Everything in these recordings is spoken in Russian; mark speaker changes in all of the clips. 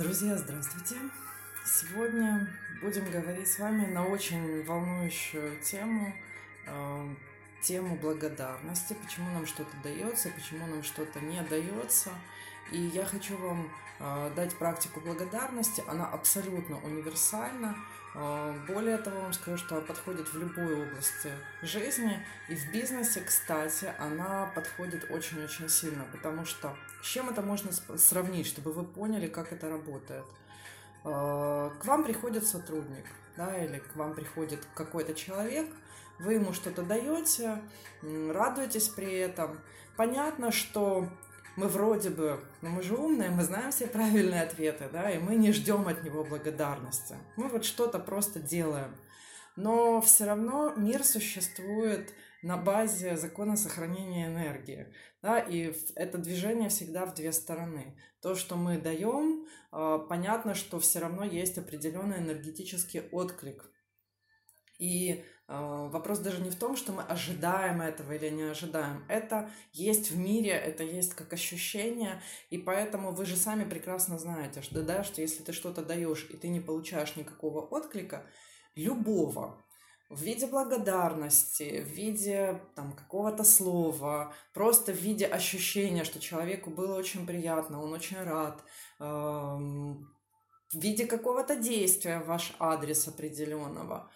Speaker 1: Друзья, здравствуйте! Сегодня будем говорить с вами на очень волнующую тему, э, тему благодарности, почему нам что-то дается, почему нам что-то не дается. И я хочу вам э, дать практику благодарности, она абсолютно универсальна. Э, более того, вам скажу, что она подходит в любой области жизни. И в бизнесе, кстати, она подходит очень-очень сильно, потому что с чем это можно сравнить, чтобы вы поняли, как это работает. Э, к вам приходит сотрудник, да, или к вам приходит какой-то человек, вы ему что-то даете, радуетесь при этом. Понятно, что мы вроде бы, ну мы же умные, мы знаем все правильные ответы, да, и мы не ждем от него благодарности. Мы вот что-то просто делаем. Но все равно мир существует на базе закона сохранения энергии. Да, и это движение всегда в две стороны. То, что мы даем, а, понятно, что все равно есть определенный энергетический отклик. И вопрос даже не в том, что мы ожидаем этого или не ожидаем. Это есть в мире, это есть как ощущение, и поэтому вы же сами прекрасно знаете, что, да, что если ты что-то даешь и ты не получаешь никакого отклика, любого, в виде благодарности, в виде там, какого-то слова, просто в виде ощущения, что человеку было очень приятно, он очень рад, эм, в виде какого-то действия в ваш адрес определенного.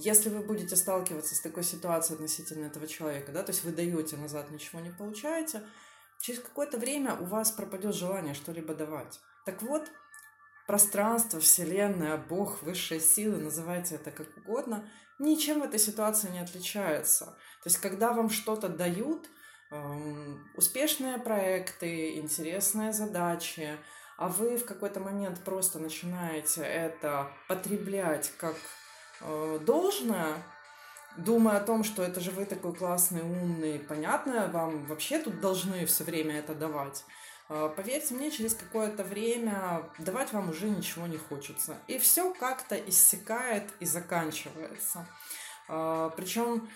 Speaker 1: Если вы будете сталкиваться с такой ситуацией относительно этого человека, да, то есть вы даете назад, ничего не получаете, через какое-то время у вас пропадет желание что-либо давать. Так вот, пространство, вселенная, Бог, высшие силы, называйте это как угодно, ничем в этой ситуации не отличается. То есть, когда вам что-то дают, успешные проекты, интересные задачи, а вы в какой-то момент просто начинаете это потреблять как э, должное, думая о том, что это же вы такой классный, умный, понятно, вам вообще тут должны все время это давать. Э, поверьте мне, через какое-то время давать вам уже ничего не хочется. И все как-то иссякает и заканчивается. Э, Причем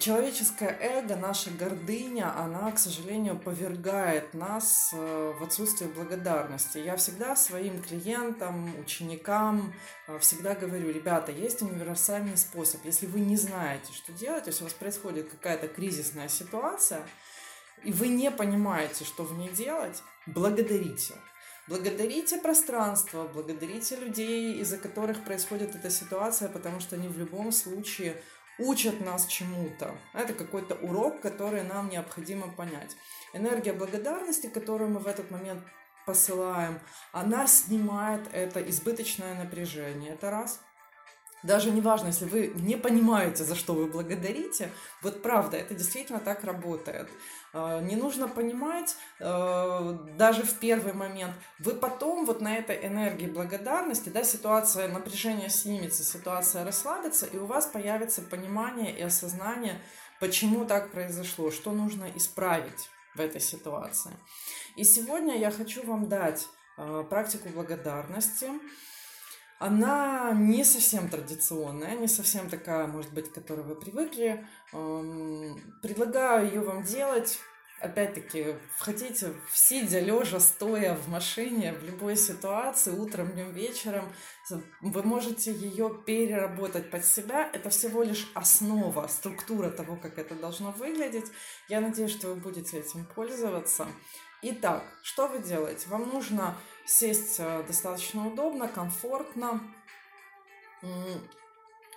Speaker 1: Человеческое эго, наша гордыня, она, к сожалению, повергает нас э, в отсутствие благодарности. Я всегда своим клиентам, ученикам э, всегда говорю, ребята, есть универсальный способ. Если вы не знаете, что делать, если у вас происходит какая-то кризисная ситуация, и вы не понимаете, что в ней делать, благодарите. Благодарите пространство, благодарите людей, из-за которых происходит эта ситуация, потому что они в любом случае учат нас чему-то. Это какой-то урок, который нам необходимо понять. Энергия благодарности, которую мы в этот момент посылаем, она снимает это избыточное напряжение. Это раз. Даже не важно, если вы не понимаете, за что вы благодарите, вот правда, это действительно так работает. А, не нужно понимать а, даже в первый момент. Вы потом вот на этой энергии благодарности, да, ситуация напряжения снимется, ситуация расслабится, и у вас появится понимание и осознание, почему так произошло, что нужно исправить в этой ситуации. И сегодня я хочу вам дать а, практику благодарности она не совсем традиционная, не совсем такая, может быть, к которой вы привыкли. Предлагаю ее вам делать опять-таки, хотите сидя, лежа, стоя в машине, в любой ситуации, утром, днем, вечером, вы можете ее переработать под себя. Это всего лишь основа, структура того, как это должно выглядеть. Я надеюсь, что вы будете этим пользоваться. Итак, что вы делаете? Вам нужно сесть э, достаточно удобно, комфортно,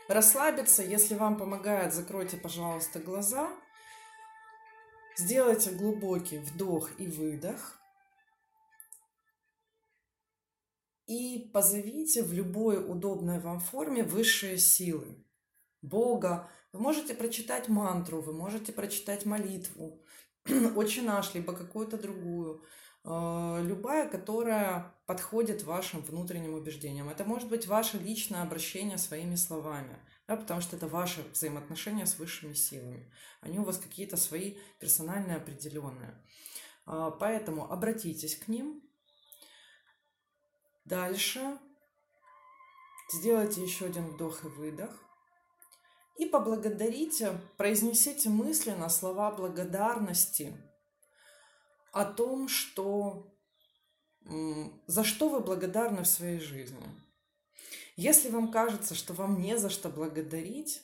Speaker 1: расслабиться. Если вам помогает, закройте, пожалуйста, глаза. Сделайте глубокий вдох и выдох. И позовите в любой удобной вам форме высшие силы. Бога. Вы можете прочитать мантру, вы можете прочитать молитву, очень наш, либо какую-то другую. Э, любая, которая подходит вашим внутренним убеждениям. Это может быть ваше личное обращение своими словами, да, потому что это ваши взаимоотношения с высшими силами. Они у вас какие-то свои персональные, определенные. Э, поэтому обратитесь к ним. Дальше сделайте еще один вдох и выдох. И поблагодарите, произнесите мысленно слова благодарности – о том, что за что вы благодарны в своей жизни. Если вам кажется, что вам не за что благодарить,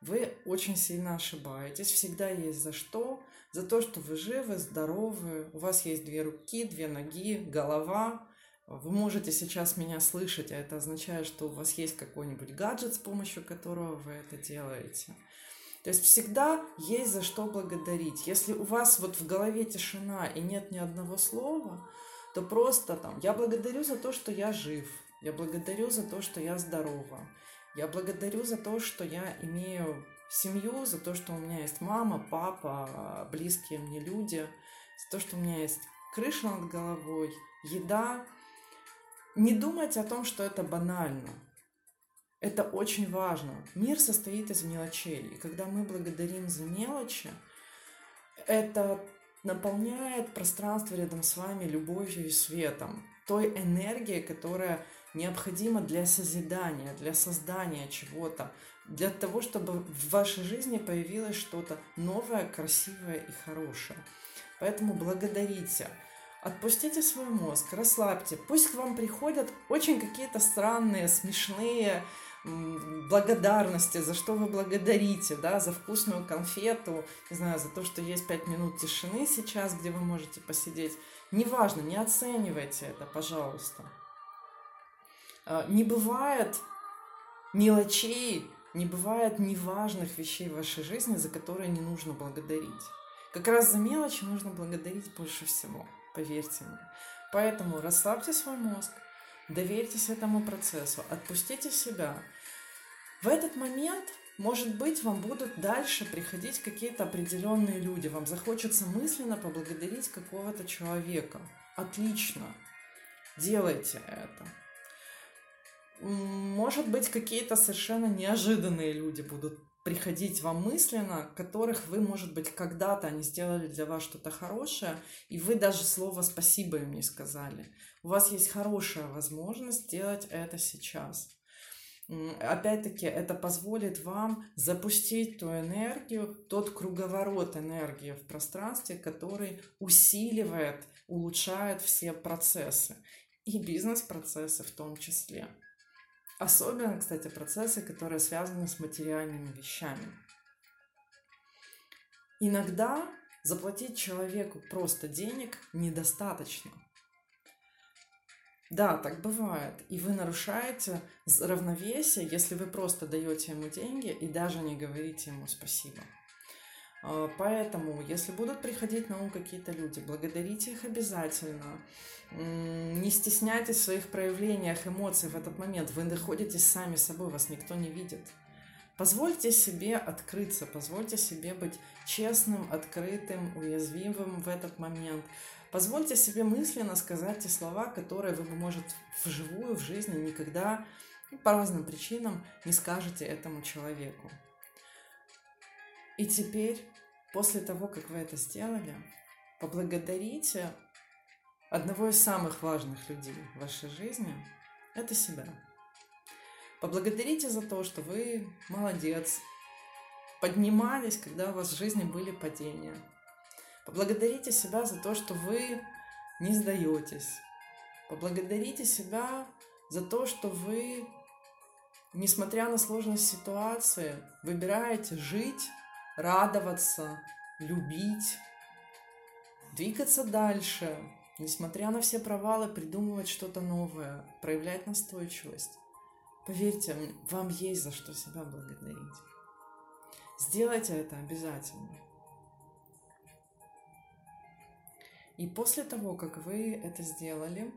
Speaker 1: вы очень сильно ошибаетесь. Всегда есть за что. За то, что вы живы, здоровы, у вас есть две руки, две ноги, голова. Вы можете сейчас меня слышать, а это означает, что у вас есть какой-нибудь гаджет, с помощью которого вы это делаете. То есть всегда есть за что благодарить. Если у вас вот в голове тишина и нет ни одного слова, то просто там «я благодарю за то, что я жив», «я благодарю за то, что я здорова», «я благодарю за то, что я имею семью, за то, что у меня есть мама, папа, близкие мне люди, за то, что у меня есть крыша над головой, еда». Не думайте о том, что это банально – это очень важно. Мир состоит из мелочей. И когда мы благодарим за мелочи, это наполняет пространство рядом с вами любовью и светом, той энергией, которая необходима для созидания, для создания чего-то, для того, чтобы в вашей жизни появилось что-то новое, красивое и хорошее. Поэтому благодарите. Отпустите свой мозг, расслабьте. Пусть к вам приходят очень какие-то странные, смешные, благодарности, за что вы благодарите, да, за вкусную конфету, не знаю, за то, что есть пять минут тишины сейчас, где вы можете посидеть. Неважно, не оценивайте это, пожалуйста. А, не бывает мелочей, не бывает неважных вещей в вашей жизни, за которые не нужно благодарить. Как раз за мелочи нужно благодарить больше всего, поверьте мне. Поэтому расслабьте свой мозг, доверьтесь этому процессу, отпустите себя, в этот момент, может быть, вам будут дальше приходить какие-то определенные люди. Вам захочется мысленно поблагодарить какого-то человека. Отлично. Делайте это. Может быть, какие-то совершенно неожиданные люди будут приходить вам мысленно, которых вы, может быть, когда-то они сделали для вас что-то хорошее, и вы даже слово «спасибо» им не сказали. У вас есть хорошая возможность сделать это сейчас. Опять-таки, это позволит вам запустить ту энергию, тот круговорот энергии в пространстве, который усиливает, улучшает все процессы. И бизнес-процессы в том числе. Особенно, кстати, процессы, которые связаны с материальными вещами. Иногда заплатить человеку просто денег недостаточно – да, так бывает. И вы нарушаете равновесие, если вы просто даете ему деньги и даже не говорите ему спасибо. А, поэтому, если будут приходить на ум какие-то люди, благодарите их обязательно. Не стесняйтесь в своих проявлениях эмоций в этот момент. Вы находитесь сами собой, вас никто не видит. Позвольте себе открыться, позвольте себе быть честным, открытым, уязвимым в этот момент. Позвольте себе мысленно сказать те слова, которые вы, может, вживую в жизни никогда ну, по разным причинам не скажете этому человеку. И теперь, после того, как вы это сделали, поблагодарите одного из самых важных людей в вашей жизни – это себя. Поблагодарите за то, что вы молодец, поднимались, когда у вас в жизни были падения – Поблагодарите себя за то, что вы не сдаетесь. Поблагодарите себя за то, что вы, несмотря на сложность ситуации, выбираете жить, радоваться, любить, двигаться дальше, несмотря на все провалы, придумывать что-то новое, проявлять настойчивость. Поверьте, вам есть за что себя благодарить. Сделайте это обязательно. И после того, как вы это сделали,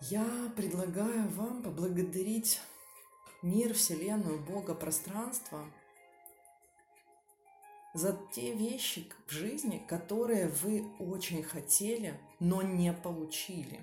Speaker 1: я предлагаю вам поблагодарить мир, Вселенную, Бога, пространство за те вещи в жизни, которые вы очень хотели, но не получили.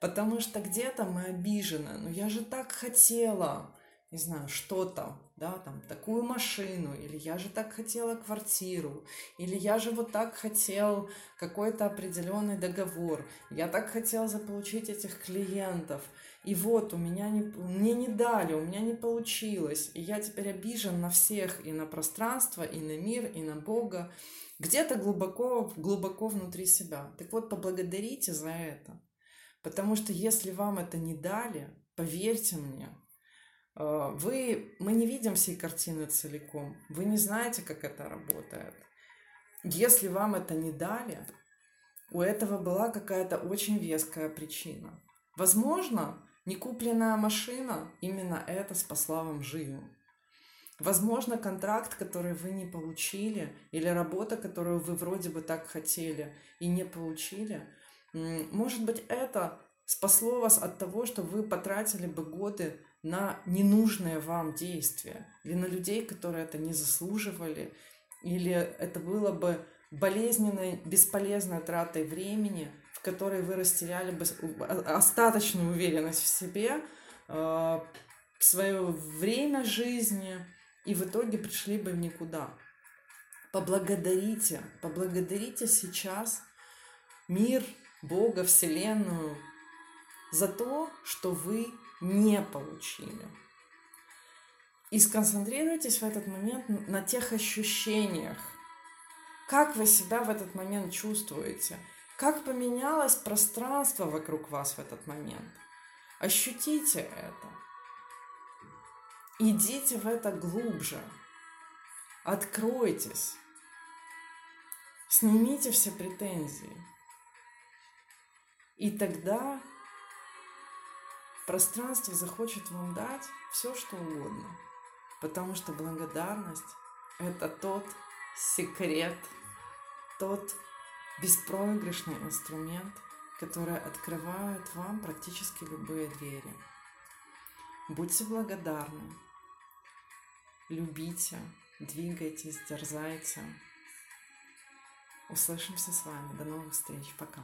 Speaker 1: Потому что где-то мы обижены. Ну я же так хотела, не знаю, что-то, да, там, такую машину, или я же так хотела квартиру, или я же вот так хотел какой-то определенный договор, я так хотел заполучить этих клиентов, и вот у меня не, мне не дали, у меня не получилось, и я теперь обижен на всех, и на пространство, и на мир, и на Бога, где-то глубоко, глубоко внутри себя. Так вот, поблагодарите за это, потому что если вам это не дали, поверьте мне, вы, мы не видим всей картины целиком. Вы не знаете, как это работает. Если вам это не дали, у этого была какая-то очень веская причина. Возможно, не купленная машина именно это спасла вам жизнь. Возможно, контракт, который вы не получили, или работа, которую вы вроде бы так хотели и не получили, может быть, это спасло вас от того, что вы потратили бы годы на ненужные вам действия, или на людей, которые это не заслуживали, или это было бы болезненной, бесполезной тратой времени, в которой вы растеряли бы остаточную уверенность в себе, э, свое время жизни, и в итоге пришли бы в никуда. Поблагодарите, поблагодарите сейчас мир, Бога, Вселенную за то, что вы не получили. И сконцентрируйтесь в этот момент на тех ощущениях, как вы себя в этот момент чувствуете, как поменялось пространство вокруг вас в этот момент. Ощутите это. Идите в это глубже. Откройтесь. Снимите все претензии. И тогда пространство захочет вам дать все, что угодно. Потому что благодарность – это тот секрет, тот беспроигрышный инструмент, который открывает вам практически любые двери. Будьте благодарны, любите, двигайтесь, дерзайте. Услышимся с вами. До новых встреч. Пока.